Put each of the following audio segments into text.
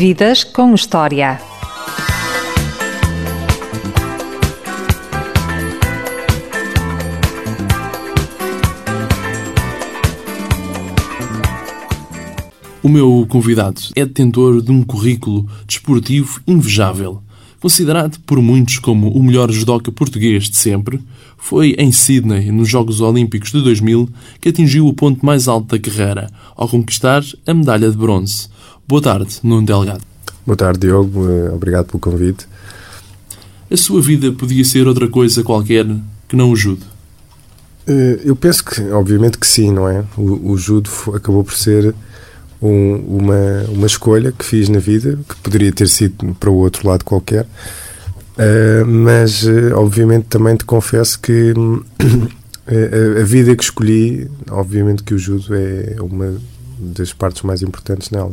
Vidas com História. O meu convidado é detentor de um currículo desportivo invejável. Considerado por muitos como o melhor judoca português de sempre, foi em Sydney, nos Jogos Olímpicos de 2000, que atingiu o ponto mais alto da carreira, ao conquistar a medalha de bronze. Boa tarde, Nuno Delgado. Boa tarde, Diogo. Eh, obrigado pelo convite. A sua vida podia ser outra coisa qualquer que não o judo? Eh, eu penso que, obviamente que sim, não é? O, o judo acabou por ser um, uma, uma escolha que fiz na vida, que poderia ter sido para o outro lado qualquer, uh, mas uh, obviamente também te confesso que a, a, vida que escolhi, obviamente que o judo é uma das partes mais importantes nela.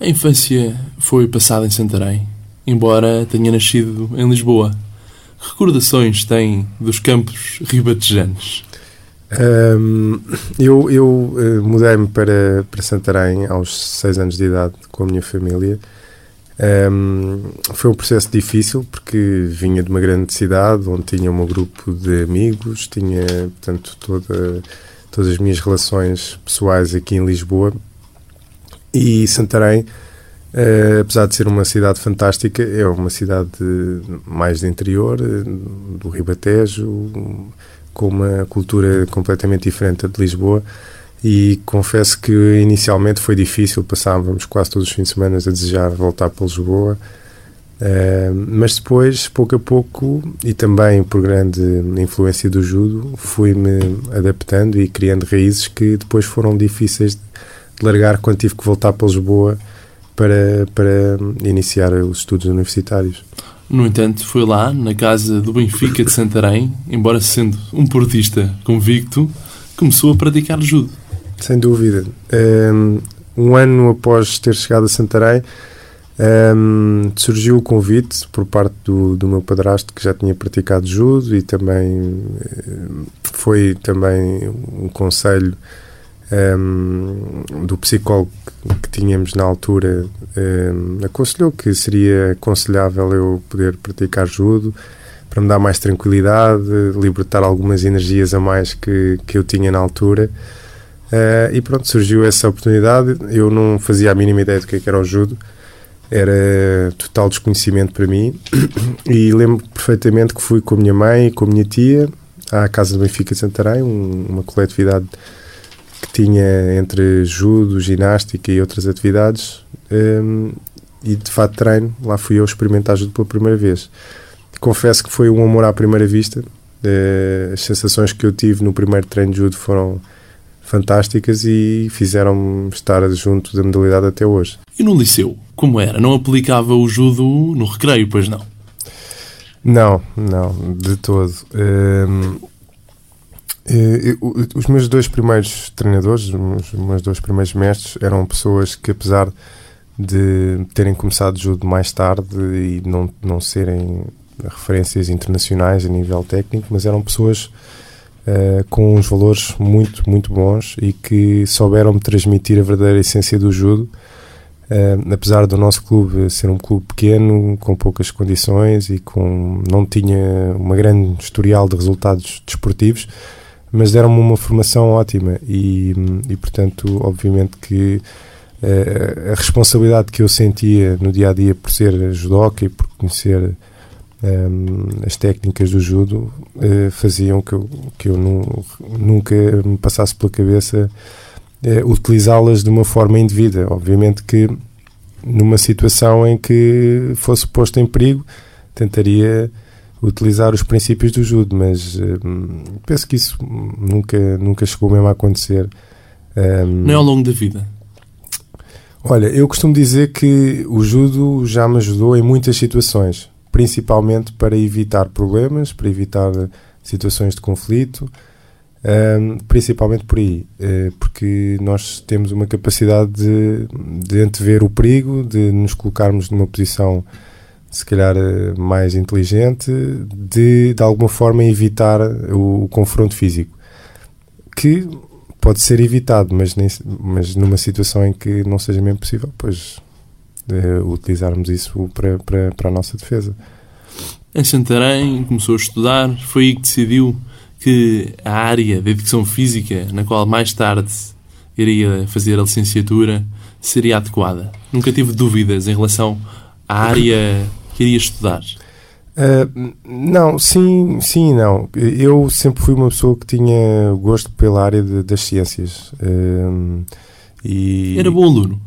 A infância foi passada em Santarém, embora tenha nascido em Lisboa. Recordações tem dos campos ribatejanos? Um, eu eu uh, mudei-me para, para Santarém aos 6 anos de idade com a minha família. Um, foi um processo difícil porque vinha de uma grande cidade onde tinha um grupo de amigos, tinha portanto toda, todas as minhas relações pessoais aqui em Lisboa e Santarém, uh, apesar de ser uma cidade fantástica, é uma cidade mais de interior, eh, do Ribatejo, com uma cultura completamente diferente da de Lisboa e confesso que inicialmente foi difícil, passávamos quase todos os fins de semana a desejar voltar para Lisboa, uh, mas depois, pouco a pouco, e também por grande influência do judo, fui-me adaptando e criando raízes que depois foram difíceis de largar quando tive que voltar para Lisboa para, para iniciar os estudos universitários. No entanto, foi lá, na casa do Benfica de Santarém, embora sendo um portista convicto, começou a praticar judo. Sem dúvida. Um ano após ter chegado a Santarém, um, surgiu o convite por parte do, do meu padrasto que já tinha praticado judo e também foi também um conselho um, do psicólogo que tínhamos na altura um, aconselhou que seria aconselhável eu poder praticar judo para me dar mais tranquilidade, libertar algumas energias a mais que, que eu tinha na altura. Uh, e pronto, surgiu essa oportunidade. Eu não fazia a mínima ideia do que, é era o judo, era total desconhecimento para mim. E lembro perfeitamente que fui com a minha mãe e com a minha tia à Casa do Benfica de Santarém, um, uma coletividade que tinha entre judo, ginástica e outras atividades um, e de fato treino, lá fui eu experimentar judo pela primeira vez. Confesso que foi um amor à primeira vista. Uh, as sensações que eu tive no primeiro treino de judo foram fantásticas e fizeram-me estar junto da modalidade até hoje. E no liceu, como era? Não aplicava o judo no recreio, pois não? Não, não, de todo. Um, eh, os meus dois primeiros treinadores, os meus dois primeiros mestres, eram pessoas que, apesar de terem começado judo mais tarde e não, não serem referências internacionais a nível técnico, mas eram pessoas uh, com uns valores muito, muito bons e que souberam-me transmitir a verdadeira essência do judo. Uh, apesar do nosso clube ser um clube pequeno, com poucas condições e com não tinha uma grande historial de resultados desportivos, mas deram-me uma formação ótima e, e portanto, obviamente que uh, a responsabilidade que eu sentia no dia a dia por ser judoca e por conhecer um, ehm, as técnicas do judo uh, faziam que eu, que eu nu, nunca me passasse pela cabeça uh, utilizá-las de uma forma indevida. Obviamente que numa situação em que fosse posto em perigo, tentaria utilizar os princípios do judo, mas hum, penso que isso nunca, nunca chegou mesmo a acontecer. Um, Nem ao longo da vida? Olha, eu costumo dizer que o judo já me ajudou em muitas situações, principalmente para evitar problemas, para evitar situações de conflito, um, principalmente por aí, uh, porque nós temos uma capacidade de, de antever o perigo, de nos colocarmos numa posição se calhar eh, mais inteligente, de de alguma forma evitar o, o confronto físico. Que pode ser evitado, mas, nem, mas numa situação em que não seja mesmo possível, pois uh, utilizarmos isso para, para, para a nossa defesa. Em Santarém começou a estudar, foi aí que decidiu que a área de educação física, na qual mais tarde iria fazer a licenciatura, seria adequada. Nunca tive dúvidas em relação à área que iria estudar. Uh, não, sim, sim não. Eu sempre fui uma pessoa que tinha gosto pela área de, das ciências. Uh, e... Era bom aluno?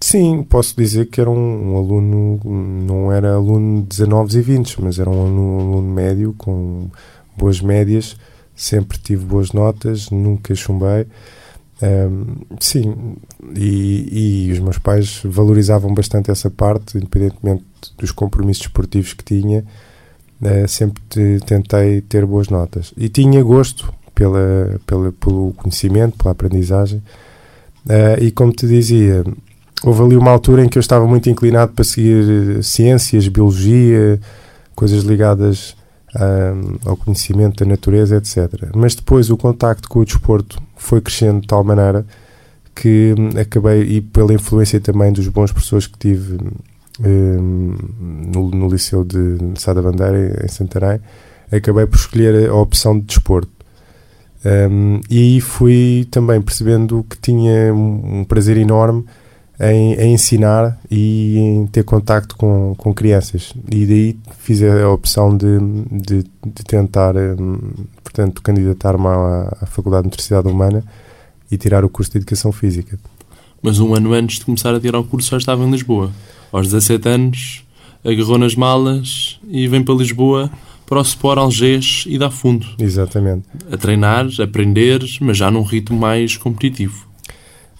Sim, posso dizer que era um, um, aluno, não era aluno de 19 e 20, mas era um aluno, um aluno médio, com boas médias, sempre tive boas notas, nunca chumbei. Um, sim, e, e, os meus pais valorizavam bastante essa parte, independentemente dos compromissos esportivos que tinha, uh, sempre te, tentei ter boas notas. E tinha gosto pela, pela, pelo conhecimento, pela aprendizagem. Uh, e como te dizia, houve ali uma altura em que eu estava muito inclinado para seguir ciências, biologia, coisas ligadas ao conhecimento da natureza, etc. Mas depois o contacto com o desporto foi crescendo de tal maneira que hum, acabei, e pela influência também dos bons professores que tive um, no, no, Liceu de Sá da Bandeira, em Santarém, acabei por escolher a opção de desporto. Um, e aí fui também percebendo que tinha um prazer enorme em, em, ensinar e em ter contacto com, com crianças. E daí fiz a opção de, de, de tentar, um, portanto, candidatar-me à, à Faculdade de Nutricidade Humana e tirar o curso de Educação Física. Mas um ano antes de começar a tirar o curso já estava em Lisboa. Aos 17 anos, agarrou nas malas e vem para Lisboa para o Sport Algés e dá fundo. Exatamente. A treinar, a aprender, mas já num ritmo mais competitivo.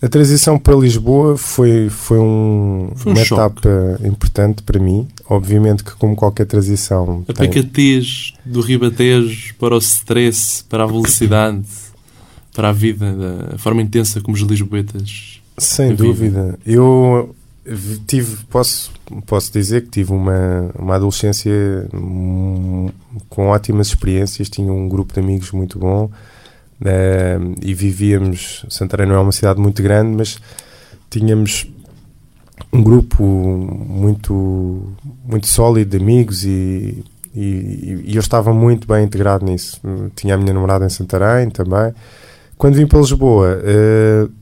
A transição para Lisboa foi, foi, um, foi um uma choque. etapa importante para mim. Obviamente que, como qualquer transição. A tem... pacatez do Ribatejo para o stress, para a velocidade, para a vida, a forma intensa como os lisboetas. Sem dúvida. Eu tive, posso, posso dizer que tive uma, uma adolescência com ótimas experiências. Tinha um grupo de amigos muito bom Uh, e vivíamos. Santarém não é uma cidade muito grande, mas tínhamos um grupo muito, muito sólido de amigos e, e, e, eu estava muito bem integrado nisso. Tinha a minha namorada em Santarém também. Quando vim para Lisboa, uh,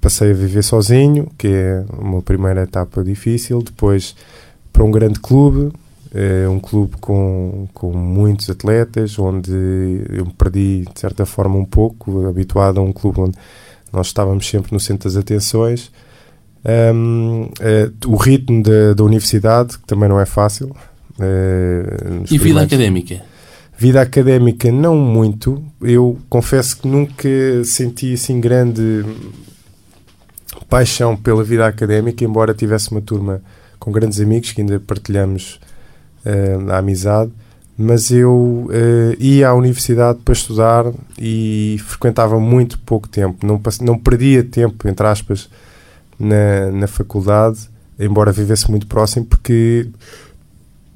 passei a viver sozinho, que é uma primeira etapa difícil. Depois para um grande clube, é um clube com, com muitos atletas, onde eu me perdi de certa forma um pouco, habituado a um clube onde nós estávamos sempre no centro das atenções. Um, é, o ritmo da, da, universidade, que também não é fácil. É, e vida académica? Vida académica, não muito. Eu confesso que nunca senti assim grande paixão pela vida académica, embora tivesse uma turma com grandes amigos que ainda partilhamos uh, a amizade, mas eu uh, ia à universidade para estudar e frequentava muito pouco tempo, não, não perdia tempo, entre aspas, na, na faculdade, embora vivesse muito próximo, porque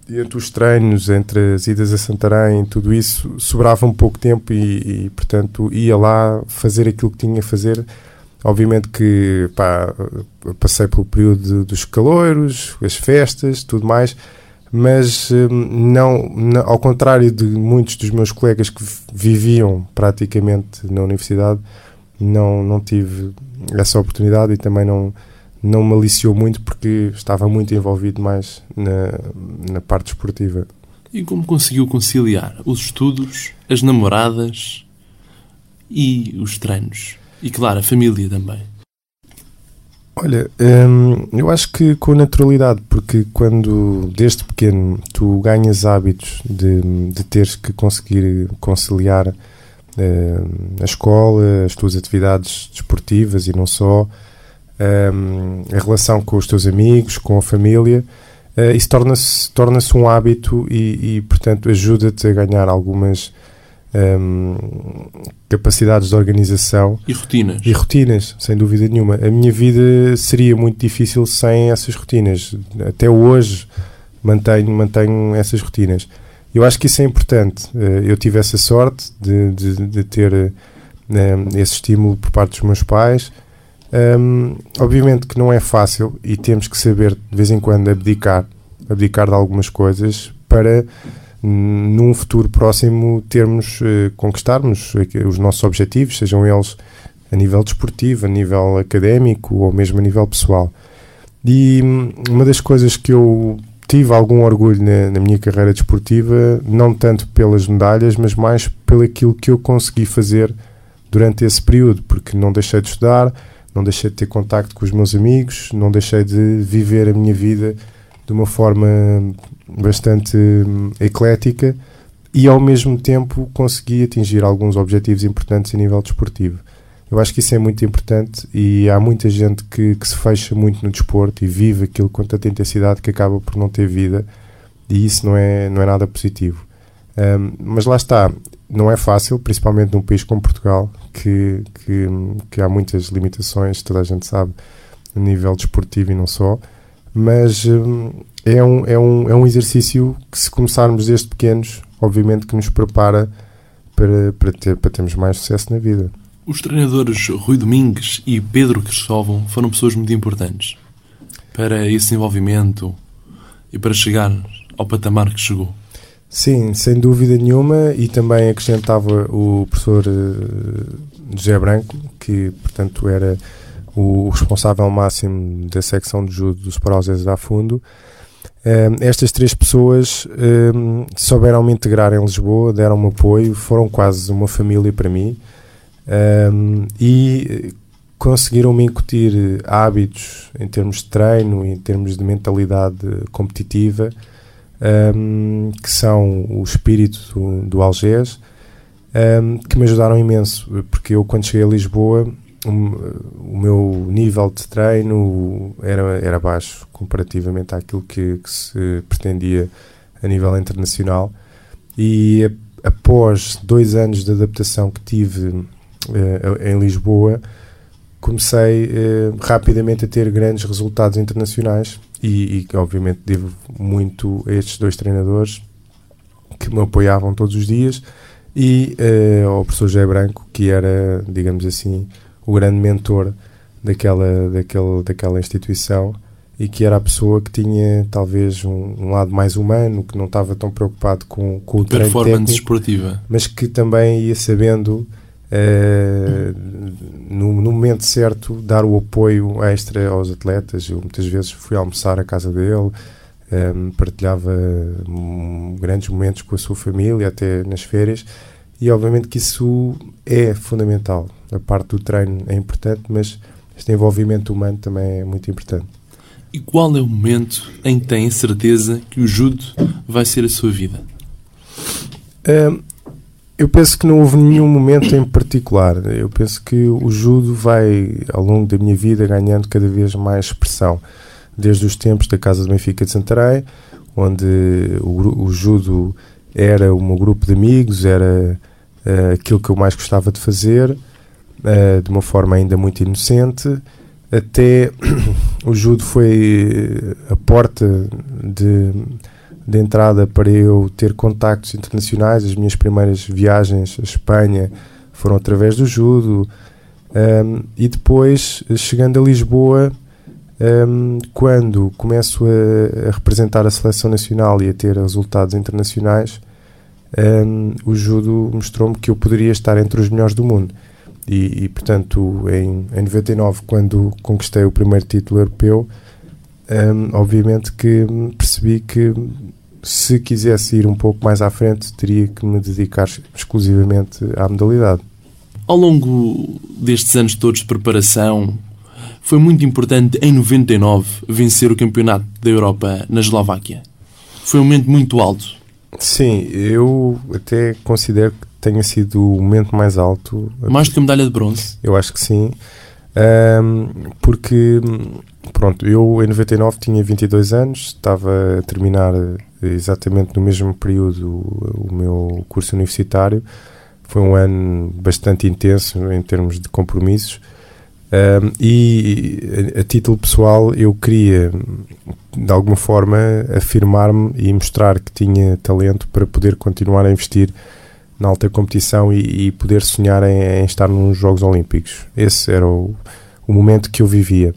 entre os treinos, entre as idas a Santarém, tudo isso, sobrava um pouco tempo e, e, portanto, ia lá fazer aquilo que tinha a fazer. Obviamente que pá, passei pelo período dos caloiros, as festas, tudo mais, mas hum, não, não, ao contrário de muitos dos meus colegas que viviam praticamente na universidade, não, não tive essa oportunidade e também não, não me aliciou muito porque estava muito envolvido mais na, na parte esportiva. E como conseguiu conciliar os estudos, as namoradas e os treinos? E claro, a família também. Olha, hum, eu acho que com naturalidade, porque quando desde pequeno tu ganhas hábitos de, de teres que conseguir conciliar hum, a escola, as tuas atividades desportivas e não só, hum, a relação com os teus amigos, com a família, uh, isso torna-se torna um hábito e, e portanto, ajuda-te a ganhar algumas um, capacidades de organização e rotinas. E rotinas, sem dúvida nenhuma. A minha vida seria muito difícil sem essas rotinas. Até hoje mantenho, mantenho essas rotinas. Eu acho que isso é importante. Eh, eu tive essa sorte de, de, de ter esse estímulo por parte dos meus pais Um, obviamente que não é fácil e temos que saber de vez em quando abdicar, abdicar de algumas coisas para num futuro próximo termos, eh, conquistarmos os nossos objetivos, sejam eles a nível desportivo, a nível académico ou mesmo a nível pessoal. E hum, uma das coisas que eu tive algum orgulho na, na, minha carreira desportiva, não tanto pelas medalhas, mas mais pelo aquilo que eu consegui fazer durante esse período, porque não deixei de estudar, não deixei de ter contacto com os meus amigos, não deixei de viver a minha vida de uma forma bastante hum, eclética e ao mesmo tempo consegui atingir alguns objetivos importantes a nível desportivo. Eu acho que isso é muito importante e há muita gente que, que se fecha muito no desporto e vive aquilo com tanta intensidade que acaba por não ter vida e isso não é, não é nada positivo. Um, mas lá está, não é fácil, principalmente num país como Portugal, que, que, que há muitas limitações, toda a gente sabe, a nível desportivo e não só, mas um, é, um, é, um, é um exercício que se começarmos desde pequenos, obviamente que nos prepara para, para, ter, para termos mais sucesso na vida. Os treinadores Rui Domingues e Pedro Cristóvão foram pessoas muito importantes para esse desenvolvimento e para chegar ao patamar que chegou. Sim, sem dúvida nenhuma, e também acrescentava o professor uh, José Branco, que, portanto, era o responsável máximo da secção de judo dos Sporoses da Fundo. Uh, estas três pessoas uh, souberam me integrar em Lisboa, deram-me apoio, foram quase uma família para mim e conseguiram me incutir hábitos em termos de treino, em termos de mentalidade competitiva, um, que são o espírito do, do Algés, um, que me ajudaram imenso, porque eu quando cheguei a Lisboa um, o meu nível de treino era, era baixo comparativamente àquilo que, que se pretendia a nível internacional. E após dois anos de adaptação que tive uh, em Lisboa comecei uh, rapidamente a ter grandes resultados internacionais. E, e obviamente devo muito a estes dois treinadores que me apoiavam todos os dias. E uh, ao professor José Branco, que era, digamos assim, o grande mentor daquela, daquele, daquela instituição e que era a pessoa que tinha talvez um, um lado mais humano, que não estava tão preocupado com, com o treino técnico, esportiva. mas que também ia sabendo uh, no, no, momento certo, dar o apoio extra aos atletas. Eu muitas vezes fui almoçar à casa dele, um, ehm, partilhava um, grandes momentos com a sua família, até nas férias, e obviamente que isso é fundamental. A parte do treino é importante, mas este envolvimento humano também é muito importante. E qual é o momento em que tem a certeza que o judo vai ser a sua vida? Um, eu penso que não houve nenhum momento em particular. Eu penso que o judo vai, ao longo da minha vida, ganhando cada vez mais expressão. Desde os tempos da Casa do Benfica de Santarém, onde o, o judo era o meu grupo de amigos, era uh, aquilo que eu mais gostava de fazer, uh, de uma forma ainda muito inocente, até o judo foi a porta de de entrada para eu ter contactos internacionais. As minhas primeiras viagens à Espanha foram através do judo. Um, e depois, chegando a Lisboa, um, quando começo a, a, representar a seleção nacional e a ter resultados internacionais, um, o judo mostrou-me que eu poderia estar entre os melhores do mundo. E, e portanto, em, em 99, quando conquistei o primeiro título europeu, obviamente que percebi que se quisesse ir um pouco mais à frente, teria que me dedicar exclusivamente à modalidade. Ao longo destes anos todos de preparação, foi muito importante em 99 vencer o Campeonato da Europa na Eslováquia. Foi um momento muito alto. Sim, eu até considero que tenha sido o momento mais alto. Mais do que a medalha de bronze? Eu acho que sim. Um, porque, pronto, eu em 99 tinha 22 anos, estava a terminar exatamente no mesmo período o, o meu curso universitário. Foi um ano bastante intenso em termos de compromissos. Um, e a, a, título pessoal eu queria de alguma forma afirmar-me e mostrar que tinha talento para poder continuar a investir na alta competição e, e poder sonhar em, em, estar nos Jogos Olímpicos. Esse era o, o momento que eu vivia.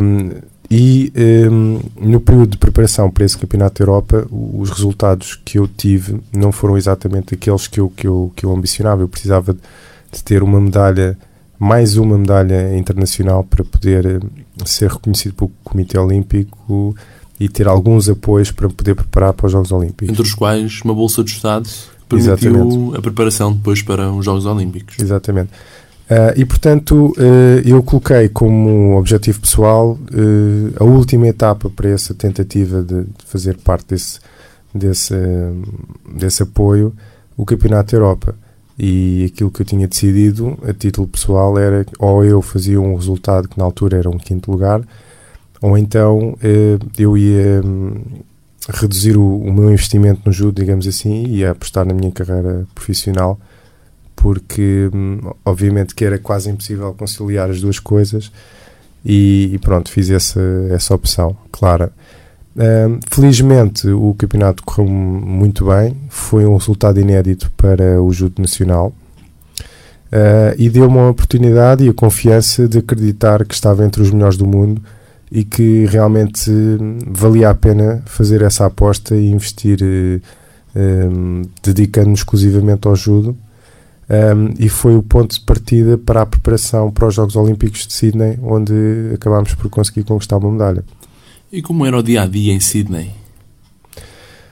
Um, e um, no período de preparação para esse Campeonato da Europa, os resultados que eu tive não foram exatamente aqueles que eu, que eu, que eu ambicionava. Eu precisava de ter uma medalha, mais uma medalha internacional para poder ser reconhecido pelo Comitê Olímpico e ter alguns apoios para poder preparar para os Jogos Olímpicos. Entre os quais uma Bolsa de Estado permitiu Exatamente. a preparação depois para os Jogos Olímpicos. Exatamente. Uh, e portanto, uh, eu coloquei como objetivo pessoal uh, a última etapa para essa tentativa de, de fazer parte desse, desse, desse apoio, o Campeonato da Europa. E aquilo que eu tinha decidido, a título pessoal, era ou eu fazia um resultado que na altura era um quinto lugar, ou então eu ia um, reduzir o, o, meu investimento no judo, digamos assim, e ia apostar na minha carreira profissional porque hum, obviamente que era quase impossível conciliar as duas coisas e, e pronto, fiz essa, essa opção, clara. Um, felizmente o campeonato correu muito bem, foi um resultado inédito para o Judo Nacional uh, e deu-me uma oportunidade e a confiança de acreditar que estava entre os melhores do mundo e que realmente hum, valia a pena fazer essa aposta e investir, uh, um, dedicando-me exclusivamente ao judo um, e foi o ponto de partida para a preparação para os Jogos Olímpicos de Sydney, onde acabámos por conseguir conquistar uma medalha. E como era o dia a dia em Sydney?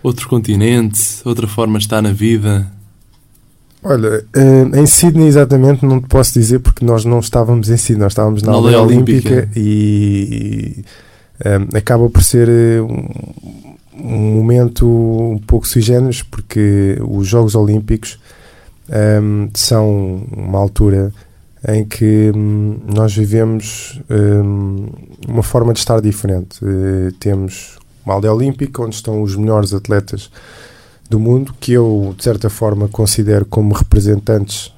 Outro continente, outra forma de estar na vida? Olha, em Sydney exatamente não te posso dizer porque nós não estávamos em Sydney, nós estávamos na, na aldeia olímpica, olímpica e, e um, acaba por ser eh, um, um momento um pouco sui generis porque os Jogos Olímpicos um, são uma altura em que um, nós vivemos um, uma forma de estar diferente. Uh, temos uma aldeia olímpica onde estão os melhores atletas do mundo, que eu, de certa forma, considero como representantes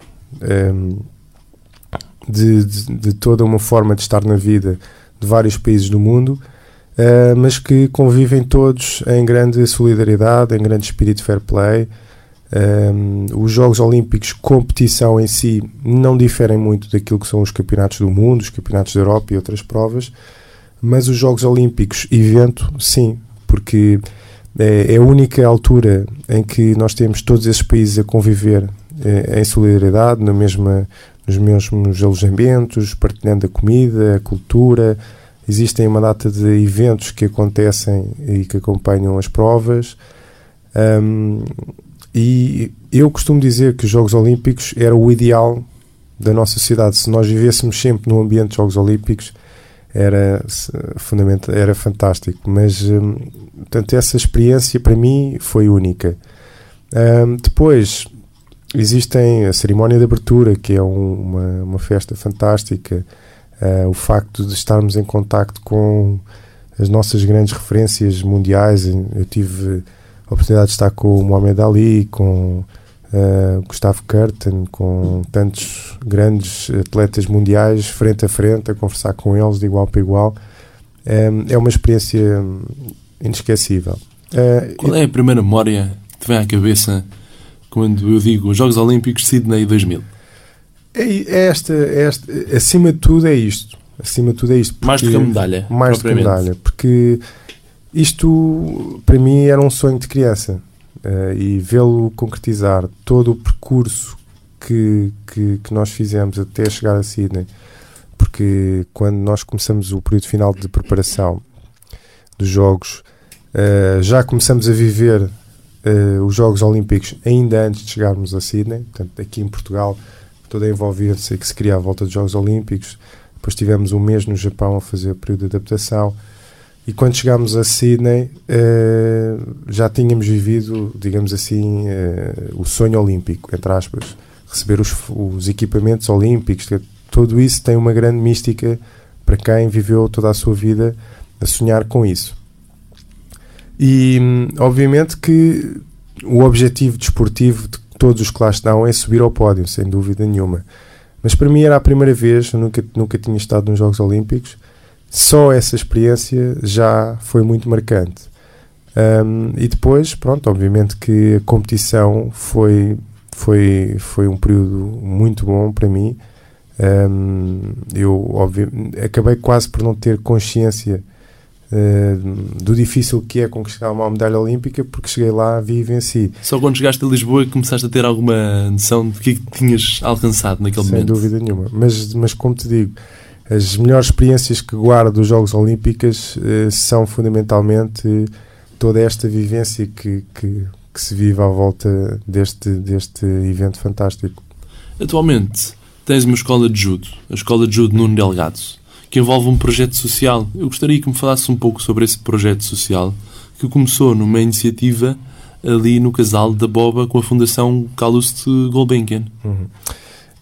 de, de, de, toda uma forma de estar na vida de vários países do mundo, uh, mas que convivem todos em grande solidariedade, em grande espírito de fair play. Um, os Jogos Olímpicos, competição em si, não diferem muito daquilo que são os campeonatos do mundo, os campeonatos da Europa e outras provas, mas os Jogos Olímpicos, evento, sim, porque é, é a única altura em que nós temos todos esses países a conviver é, em solidariedade, na mesma, nos mesmos alojamentos, partilhando a comida, a cultura. Existem uma data de eventos que acontecem e que acompanham as provas. Um, e eu costumo dizer que os Jogos Olímpicos era o ideal da nossa sociedade. Se nós vivêssemos sempre no ambiente de Jogos Olímpicos, era fundamental, era fantástico. Mas, hum, portanto, essa experiência para mim foi única. Um, depois, existem a cerimónia de abertura, que é um, uma, uma festa fantástica. Uh, o facto de estarmos em contacto com as nossas grandes referências mundiais. Eu tive a oportunidade de estar com o Mohamed Ali, com uh, Gustavo Kurten, com tantos grandes atletas mundiais frente a frente, a conversar com eles de igual para igual. É, é uma experiência inesquecível. Uh, Qual é a primeira memória que te vem à cabeça quando eu digo Jogos Olímpicos Sydney 2000? É, é, esta, é esta, acima de tudo é isto. Acima de tudo é isto. mais do que a medalha. Mais do que a medalha. Porque isto, para mim, era um sonho de criança. Uh, e vê-lo concretizar todo o percurso que, que, que, nós fizemos até chegar a Sydney, porque quando nós começamos o período final de preparação dos Jogos, uh, já começamos a viver uh, os Jogos Olímpicos ainda antes de chegarmos a Sydney, portanto, aqui em Portugal, toda a envolvência que se cria à volta dos Jogos Olímpicos. Depois tivemos um mês no Japão a fazer o período de adaptação. E quando chegámos a Sydney, uh, já tínhamos vivido, digamos assim, uh, o sonho olímpico, entre aspas. Receber os, os equipamentos olímpicos, tudo isso tem uma grande mística para quem viveu toda a sua vida a sonhar com isso. E, obviamente, que o objetivo desportivo de todos os que lá estão é subir ao pódio, sem dúvida nenhuma. Mas para mim era a primeira vez, eu nunca, nunca tinha estado nos Jogos Olímpicos só essa experiência já foi muito marcante. Um, e depois, pronto, obviamente que a competição foi, foi, foi um período muito bom para mim. Um, eu óbvio, acabei quase por não ter consciência uh, do difícil que é conquistar uma medalha olímpica, porque cheguei lá, vi e venci. Só quando chegaste a Lisboa começaste a ter alguma noção de que tinhas alcançado naquele Sem momento? Sem dúvida nenhuma. Mas, mas como te digo, as melhores experiências que guardo dos Jogos Olímpicos uh, são fundamentalmente toda esta vivência que, que, que, se vive à volta deste, deste evento fantástico. Atualmente tens uma escola de judo, a Escola de Judo Nuno Delgado, que envolve um projeto social. Eu gostaria que me falasse um pouco sobre esse projeto social que começou numa iniciativa ali no casal da Boba com a Fundação Calouste Gulbenkian. Uhum.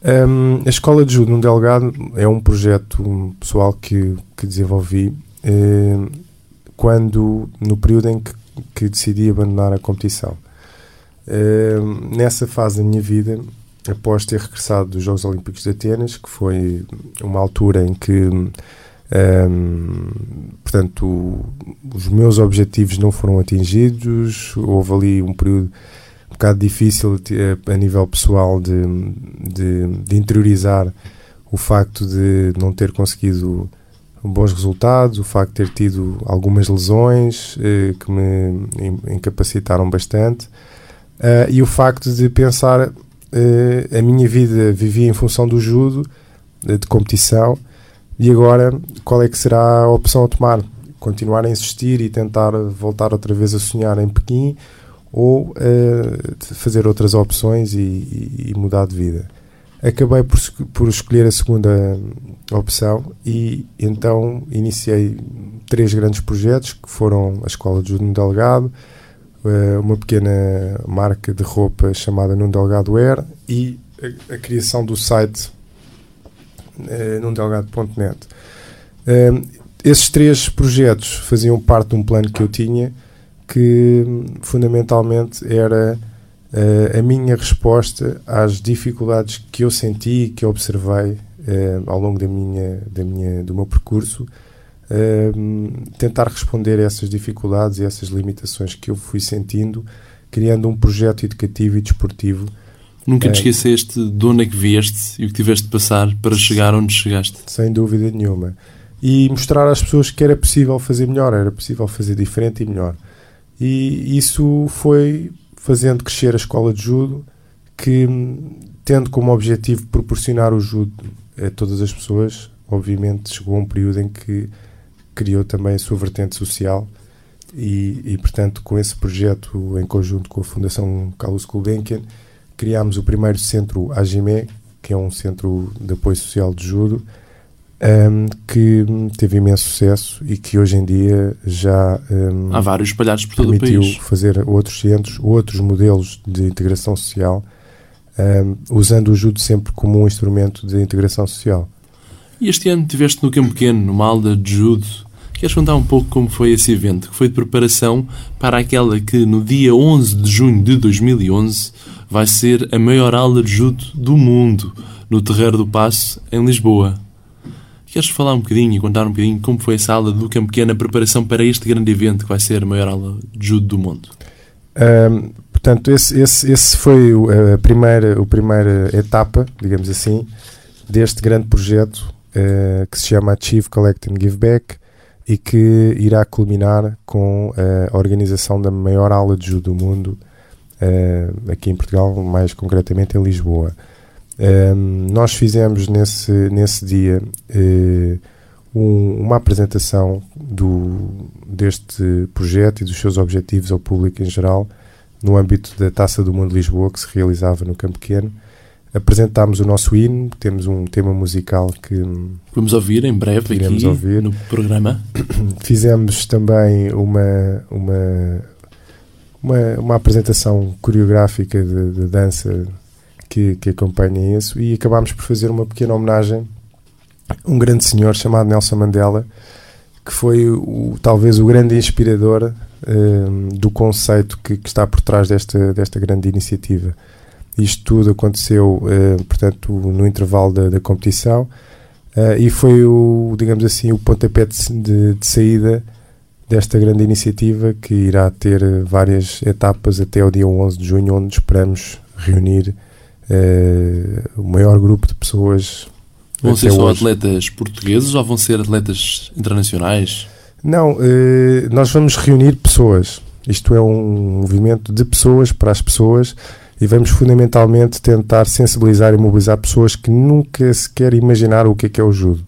Um, a Escola de Judo no Delgado é um projeto pessoal que, que desenvolvi eh, quando, no período em que, que decidi abandonar a competição. Eh, nessa fase da minha vida, após ter regressado dos Jogos Olímpicos de Atenas, que foi uma altura em que, um, portanto, os meus objetivos não foram atingidos, houve ali um período um bocado difícil a, nível pessoal de, de, de, interiorizar o facto de não ter conseguido bons resultados, o facto de ter tido algumas lesões eh, que me incapacitaram bastante uh, e o facto de pensar uh, a minha vida vivia em função do judo, de competição, e agora qual é que será a opção a tomar? Continuar a insistir e tentar voltar outra vez a sonhar em Pequim ou uh, fazer outras opções e, e, mudar de vida? Acabei por, por escolher a segunda opção e então iniciei três grandes projetos que foram a Escola de Judo no Delgado, uh, uma pequena marca de roupa chamada Nuno Delgado Wear e a, a criação do site uh, nundelgado.net. Uh, esses três projetos faziam parte de um plano que eu tinha que fundamentalmente era uh, a minha resposta às dificuldades que eu senti e que observei uh, ao longo da minha, da minha, do meu percurso tentar responder a essas dificuldades e essas limitações que eu fui sentindo, criando um projeto educativo e desportivo. Nunca te esqueceste de onde é que vieste e o que tiveste de passar para chegar onde chegaste? Sem dúvida nenhuma. E mostrar às pessoas que era possível fazer melhor, era possível fazer diferente e melhor. E isso foi fazendo crescer a escola de judo, que tendo como objetivo proporcionar o judo a todas as pessoas, obviamente chegou a um período em que criou também a sua vertente social e, e portanto, com esse projeto em conjunto com a Fundação Carlos Gulbenkian, criámos o primeiro centro AGME, que é um centro de apoio social de judo, um, que teve imenso sucesso e que hoje em dia já um, há vários espalhados por todo permitiu o país. fazer outros centros, outros modelos de integração social, um, usando o judo sempre como um instrumento de integração social. E este ano tiveste no Campo Pequeno, numa aula de judo, Queres contar um pouco como foi esse evento, que foi de preparação para aquela que no dia 11 de junho de 2011 vai ser a maior aula de judo do mundo, no Terreiro do Passo, em Lisboa. Queres falar um bocadinho e contar um bocadinho como foi essa aula do Campo Pequeno, a preparação para este grande evento que vai ser a maior aula de judo do mundo? Um, portanto, esse, esse, esse foi a primeira, a primeira etapa, digamos assim, deste grande projeto uh, que se chama Achieve, Collect and Give Back, e que irá culminar com a organização da maior aula de judo do mundo uh, aqui em Portugal, mais concretamente em Lisboa. Um, ehm, nós fizemos nesse, nesse dia uh, um, uma apresentação do, deste projeto e dos seus objetivos ao público em geral no âmbito da Taça do Mundo de Lisboa que se realizava no Campo Pequeno apresentámos o nosso hino, temos um tema musical que vamos ouvir em breve aqui ouvir. no programa. Fizemos também uma, uma, uma, uma apresentação coreográfica de, de, dança que, que acompanha isso e acabámos por fazer uma pequena homenagem a um grande senhor chamado Nelson Mandela, que foi o, talvez o grande inspirador um, do conceito que, que está por trás desta, desta grande iniciativa. Isto tudo aconteceu, uh, portanto, no intervalo da, da competição uh, e foi o, digamos assim, o pontapé de, de, de, saída desta grande iniciativa que irá ter várias etapas até o dia 11 de junho, onde esperamos reunir uh, o maior grupo de pessoas Vão ser só hoje. atletas portugueses ou vão ser atletas internacionais? Não, eh, nós vamos reunir pessoas. Isto é um movimento de pessoas para as pessoas e vamos fundamentalmente tentar sensibilizar e mobilizar pessoas que nunca sequer imaginaram o que é que é o judo.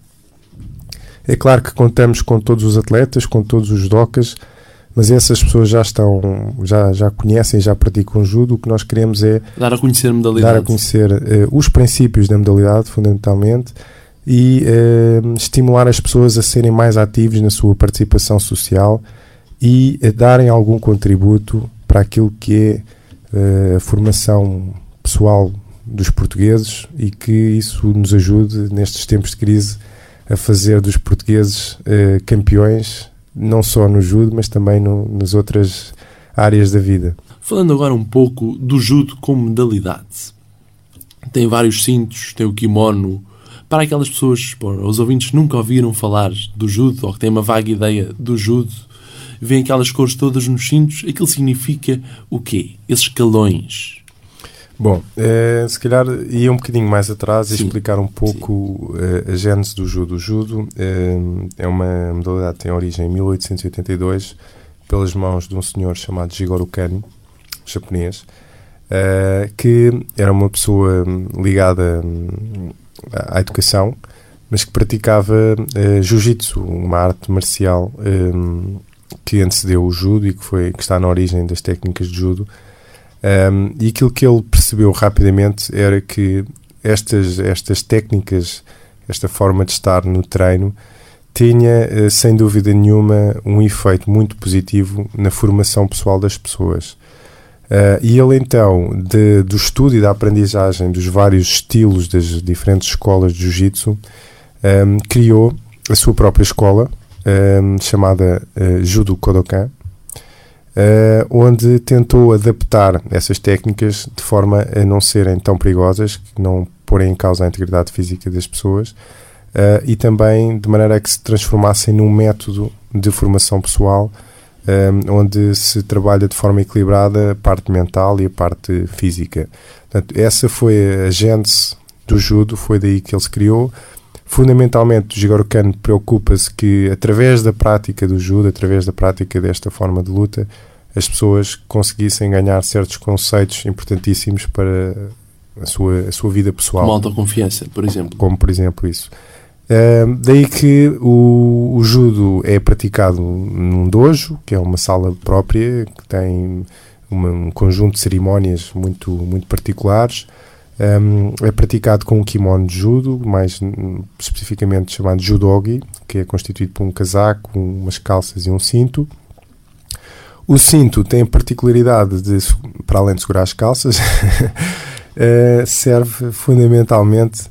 É claro que contamos com todos os atletas, com todos os docas, mas essas pessoas já estão, já, já conhecem, já praticam judo. O que nós queremos é dar a conhecer a modalidade, dar a conhecer uh, os princípios da modalidade, fundamentalmente, e uh, estimular as pessoas a serem mais ativos na sua participação social e a darem algum contributo para aquilo que é uh, a formação pessoal dos portugueses e que isso nos ajude nestes tempos de crise a fazer dos portugueses campeões, não só no judo, mas também no, nas outras áreas da vida. Falando agora um pouco do judo como modalidade. Tem vários cintos, tem o kimono. Para aquelas pessoas, os ouvintes nunca ouviram falar do judo ou que têm uma vaga ideia do judo, vêem aquelas cores todas nos cintos, aquilo significa o quê? Esses calões. Bom, eh, se calhar ia um bocadinho mais atrás e explicar um pouco eh, a gênese do judo. O judo eh, é uma modalidade que tem origem em 1882 pelas mãos de um senhor chamado Jigoro Kano, japonês, que era uma pessoa ligada hum, à educação, mas que praticava jiu-jitsu, uma arte marcial hum, que antecedeu o judo e que, foi, que está na origem das técnicas de judo. Um, e aquilo que ele percebeu rapidamente era que estas, estas técnicas, esta forma de estar no treino, tinha, eh, sem dúvida nenhuma, um efeito muito positivo na formação pessoal das pessoas. Uh, e ele então, de, do estudo e da aprendizagem dos vários estilos das diferentes escolas de jiu-jitsu, um, criou a sua própria escola, um, chamada uh, Judo Kodokan, uh, onde tentou adaptar essas técnicas de forma a não serem tão perigosas, que não porem em causa a integridade física das pessoas, uh, e também de maneira a que se transformassem num método de formação pessoal, um, onde se trabalha de forma equilibrada a parte mental e a parte física. Portanto, essa foi a gênese do judo, foi daí que ele se criou Fundamentalmente, o Jigoro Kano preocupa-se que, através da prática do judo, através da prática desta forma de luta, as pessoas conseguissem ganhar certos conceitos importantíssimos para a sua, a sua vida pessoal. Como autoconfiança, por exemplo. Como, por exemplo, isso. Uh, daí que o, o, judo é praticado num dojo, que é uma sala própria, que tem uma, um conjunto de cerimónias muito, muito particulares, um, é praticado com um kimono de judo, mais especificamente chamado judogi, que é constituído por um casaco, umas calças e um cinto. O cinto tem a particularidade de, para além de segurar as calças, uh, serve fundamentalmente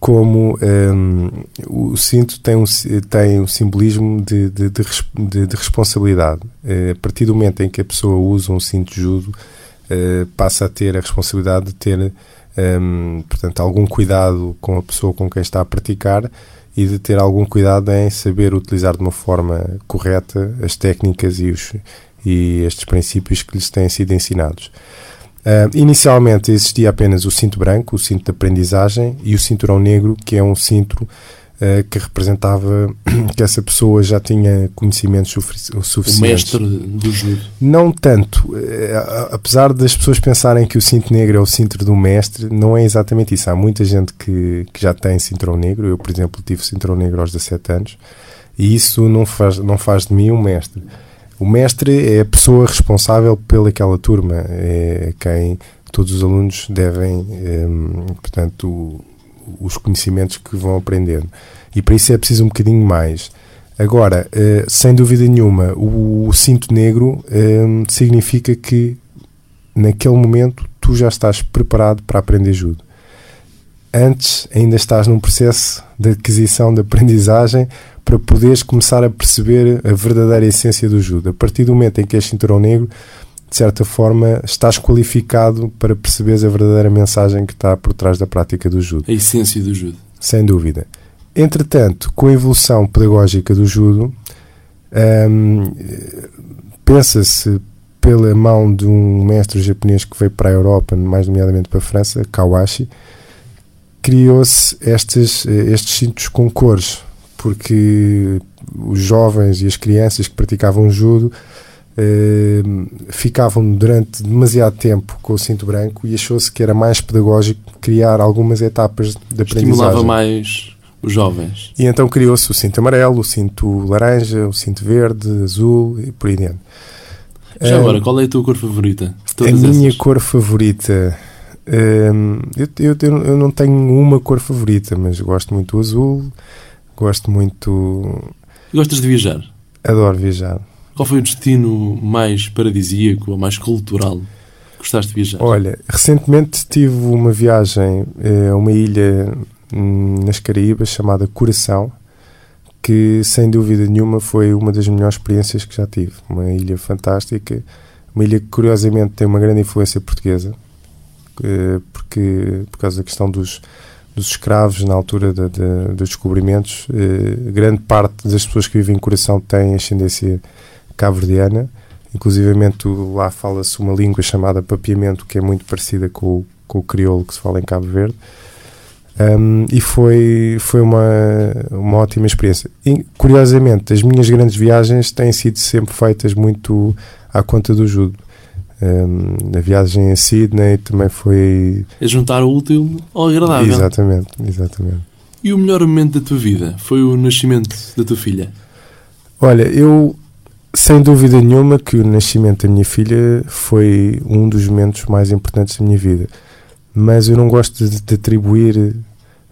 como um, o cinto tem um, tem um simbolismo de, de, de, de responsabilidade. Uh, a partir do momento em que a pessoa usa um cinto de judo, uh, passa a ter a responsabilidade de ter um, portanto, algum cuidado com a pessoa com quem está a praticar e de ter algum cuidado em saber utilizar de uma forma correta as técnicas e, os, e estes princípios que lhes têm sido ensinados. Uh, inicialmente existia apenas o cinto branco, o cinto de aprendizagem, e o cinturão negro, que é um cinto uh, que representava que essa pessoa já tinha conhecimentos suficientes. O mestre do judo. Não tanto. Uh, apesar das pessoas pensarem que o cinto negro é o cinto do mestre, não é exatamente isso. Há muita gente que, que já tem cinturão negro. Eu, por exemplo, tive cinturão negro aos 17 anos. E isso não faz, não faz de mim um mestre. O mestre é a pessoa responsável pelaquela turma, é quem todos os alunos devem, um, eh, portanto, os conhecimentos que vão aprendendo. E para isso é preciso um bocadinho mais. Agora, uh, sem dúvida nenhuma, o, cinto negro uh, significa que naquele momento tu já estás preparado para aprender judo. Antes, ainda estás num processo de aquisição, de aprendizagem, para poderes começar a perceber a verdadeira essência do judo. A partir do momento em que és cinturão negro, de certa forma, estás qualificado para perceberes a verdadeira mensagem que está por trás da prática do judo. A essência do judo. Sem dúvida. Entretanto, com a evolução pedagógica do judo, hum, pensa-se pela mão de um mestre japonês que veio para a Europa, mais nomeadamente para a França, Kawashi, criou-se estes, estes cintos com cores, porque os jovens e as crianças que praticavam judo ficavam durante demasiado tempo com o cinto branco e achou-se que era mais pedagógico criar algumas etapas de aprendizagem. Estimulava mais os jovens. E então criou-se o cinto amarelo, o cinto laranja, o cinto verde, azul e por aí dentro. Já um, agora, qual é a tua cor favorita? a minha cor favorita. Um, eu, eu, eu, não tenho uma cor favorita, mas gosto muito do azul, gosto muito. Gostas de viajar? Adoro viajar. Qual foi o destino mais paradisíaco ou mais cultural que gostaste de viajar? Olha, recentemente tive uma viagem a uma ilha hum, nas Caraíbas chamada Coração, que sem dúvida nenhuma foi uma das melhores experiências que já tive. Uma ilha fantástica, uma ilha que curiosamente tem uma grande influência portuguesa, porque por causa da questão dos, dos escravos na altura de, de, dos descobrimentos, eh, grande parte das pessoas que vivem em Coração têm ascendência cabo-verdiana. Inclusivamente lá fala-se uma língua chamada papiamento que é muito parecida com, com o crioulo que se fala em Cabo Verde. Um, e foi, foi uma, uma ótima experiência. E, curiosamente, as minhas grandes viagens têm sido sempre feitas muito à conta do judo. Um, a viagem a Sydney também foi. É juntar o útil ao agradável. Exatamente, exatamente. E o melhor momento da tua vida foi o nascimento da tua filha? Olha, eu sem dúvida nenhuma que o nascimento da minha filha foi um dos momentos mais importantes da minha vida. Mas eu não gosto de, de atribuir.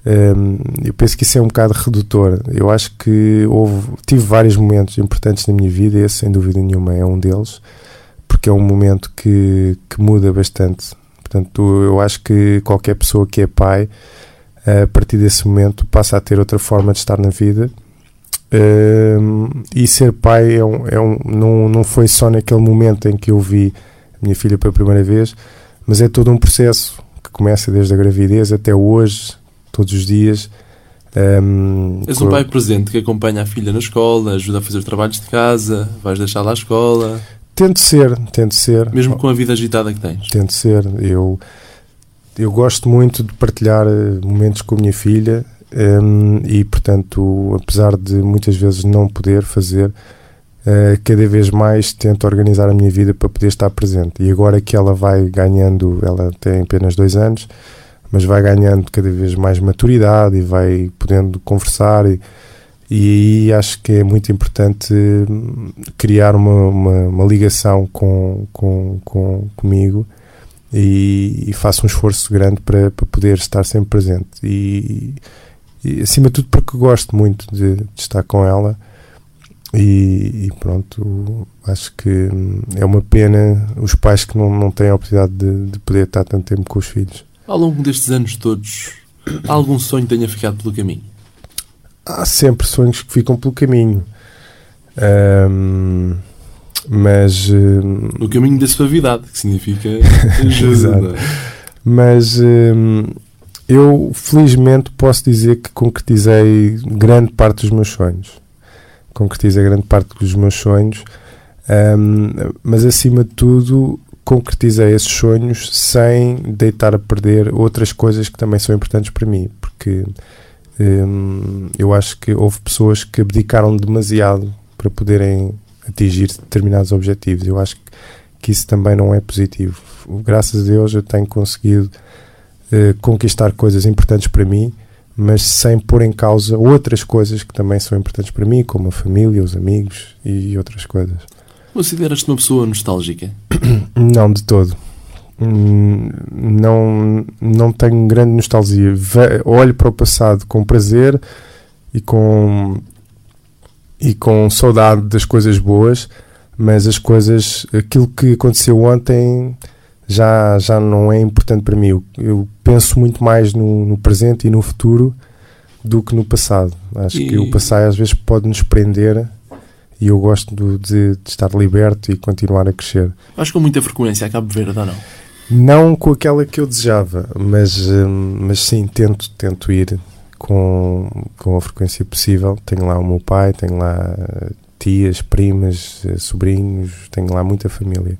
Um, eu penso que isso é um bocado redutor. Eu acho que houve, tive vários momentos importantes na minha vida, e esse, sem dúvida nenhuma, é um deles, porque é um momento que, que muda bastante. Portanto, eu acho que qualquer pessoa que é pai, a partir desse momento, passa a ter outra forma de estar na vida Uh, e ser pai é um, é um, não, não foi só naquele momento em que eu vi a minha filha pela primeira vez, mas é todo um processo que começa desde a gravidez até hoje, todos os dias. Um, És um pai presente que acompanha a filha na escola, ajuda a fazer os trabalhos de casa, vais deixá-la à escola. Tento ser, tento ser. Mesmo com a vida agitada que tens. Tento ser. Eu, eu gosto muito de partilhar eh, momentos com a minha filha um, e, portanto, apesar de muitas vezes não poder fazer, uh, cada vez mais tento organizar a minha vida para poder estar presente. E agora que ela vai ganhando, ela tem apenas dois anos, mas vai ganhando cada vez mais maturidade e vai podendo conversar. E, e aí acho que é muito importante hum, criar uma, uma, uma ligação com, com, com, comigo e, e, faço um esforço grande para, para poder estar sempre presente. E, e, acima de tudo porque gosto muito de, de estar com ela e, e, pronto, acho que hum, é uma pena os pais que não, não têm a oportunidade de, de poder estar tanto tempo com os filhos. Ao longo destes anos todos, algum sonho tenha ficado pelo caminho? Há sempre sonhos que ficam pelo caminho. Um, mas. Um, no caminho da suavidade, que significa ajuda. mas. Um, eu felizmente posso dizer que concretizei grande parte dos meus sonhos. Concretizei grande parte dos meus sonhos, um, mas acima de tudo concretizei esses sonhos sem deitar a perder outras coisas que também são importantes para mim, porque um, eu acho que houve pessoas que abdicaram demasiado para poderem atingir determinados objetivos. Eu acho que isso também não é positivo. Graças a Deus eu tenho conseguido eh, conquistar coisas importantes para mim, mas sem pôr em causa outras coisas que também são importantes para mim, como a família, os amigos e outras coisas. Consideras-te uma pessoa nostálgica? Não, de todo. Hum, não, não tenho grande nostalgia. Olho para o passado com prazer e com, e com saudade das coisas boas, mas as coisas, aquilo que aconteceu ontem já, já não é importante para mim. Eu, eu penso muito mais no, no, presente e no futuro do que no passado. Acho e... que o passado às vezes pode nos prender e eu gosto de, de, de, estar liberto e continuar a crescer. Acho com muita frequência a Cabo Verde ou não? Não com aquela que eu desejava, mas, hum, mas sim, tento, tento ir com, com a frequência possível. Tenho lá o meu pai, tenho lá tias, primas, sobrinhos, tenho lá muita família.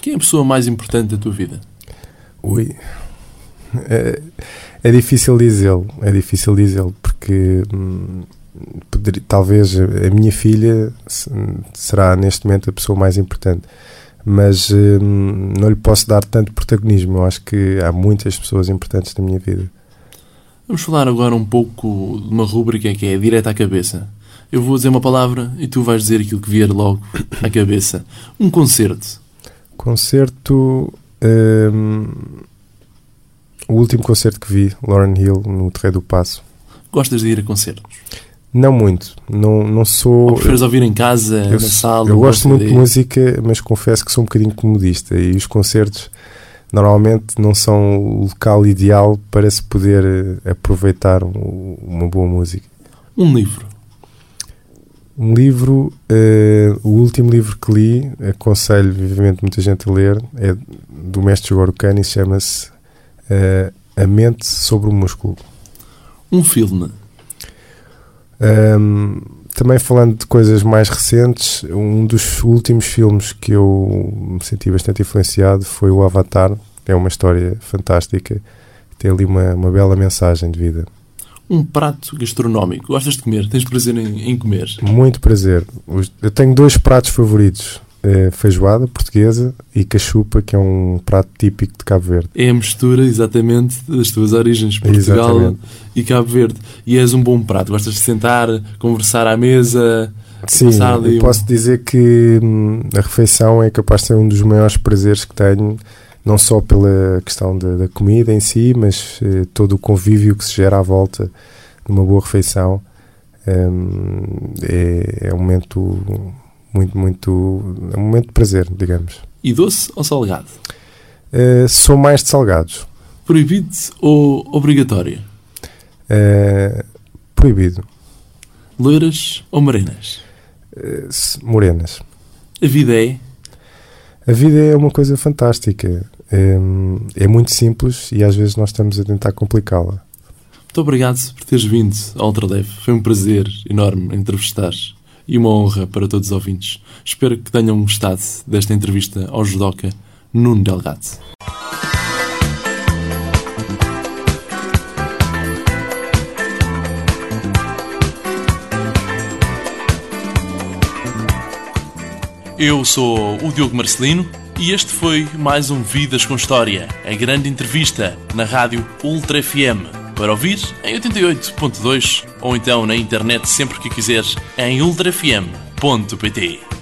Quem é a pessoa mais importante da tua vida? Ui. é, é difícil dizê-lo, é difícil dizê-lo, porque hum, poderia, talvez a minha filha será neste momento a pessoa mais importante, mas hum, não lhe posso dar tanto protagonismo. Eu acho que há muitas pessoas importantes na minha vida. Vamos falar agora um pouco de uma rúbrica que é direta à cabeça. Eu vou dizer uma palavra e tu vais dizer aquilo que vier logo à cabeça. Um concerto. Concerto. Hum, o último concerto que vi, Lauren Hill, no Terreiro do Passo. Gostas de ir a concertos? Não muito. Não, não sou. Ou preferes ouvir em casa, eu, na sala? Eu gosto muito de música, mas confesso que sou um bocadinho comodista e os concertos normalmente não são o local ideal para se poder eh, aproveitar uma boa música. Um livro. Um livro, uh, o último livro que li, aconselho vivamente muita gente a ler, é do mestre Jogoro Kani, chama-se uh, A Mente sobre o Músculo. Um filme. Um, também falando de coisas mais recentes, um dos últimos filmes que eu me senti bastante influenciado foi o Avatar. É uma história fantástica, tem ali uma, uma bela mensagem de vida. Um prato gastronómico. Gostas de comer? Tens prazer em, em comer? Muito prazer. Eu tenho dois pratos favoritos é feijoada portuguesa e cachupa, que é um prato típico de Cabo Verde. É a mistura, exatamente, das tuas origens, Portugal exatamente. e Cabo Verde. E és um bom prato, gostas de sentar, conversar à mesa. Sim, eu posso dizer que hum, a refeição é capaz de ser um dos maiores prazeres que tenho, não só pela questão da, da comida em si, mas eh, todo o convívio que se gera à volta de uma boa refeição. Hum, é, é um momento muito, muito. É um momento de prazer, digamos. E doce ou salgado? Uh, sou mais de salgados. Proibido ou obrigatório? Uh, proibido. Loiras ou morenas? Uh, morenas. A vida é? A vida é uma coisa fantástica. É, é muito simples e às vezes nós estamos a tentar complicá-la. Muito obrigado por teres vindo ao Ultradev. Foi um prazer enorme entrevistar e uma honra para todos os ouvintes. Espero que tenham gostado desta entrevista ao judoca Nuno Delgado. Eu sou o Diogo Marcelino e este foi mais um Vidas com História, a grande entrevista na rádio Ultra FM para ouvir em 88.2 ou então na internet sempre que quiseres em ultrafm.pt.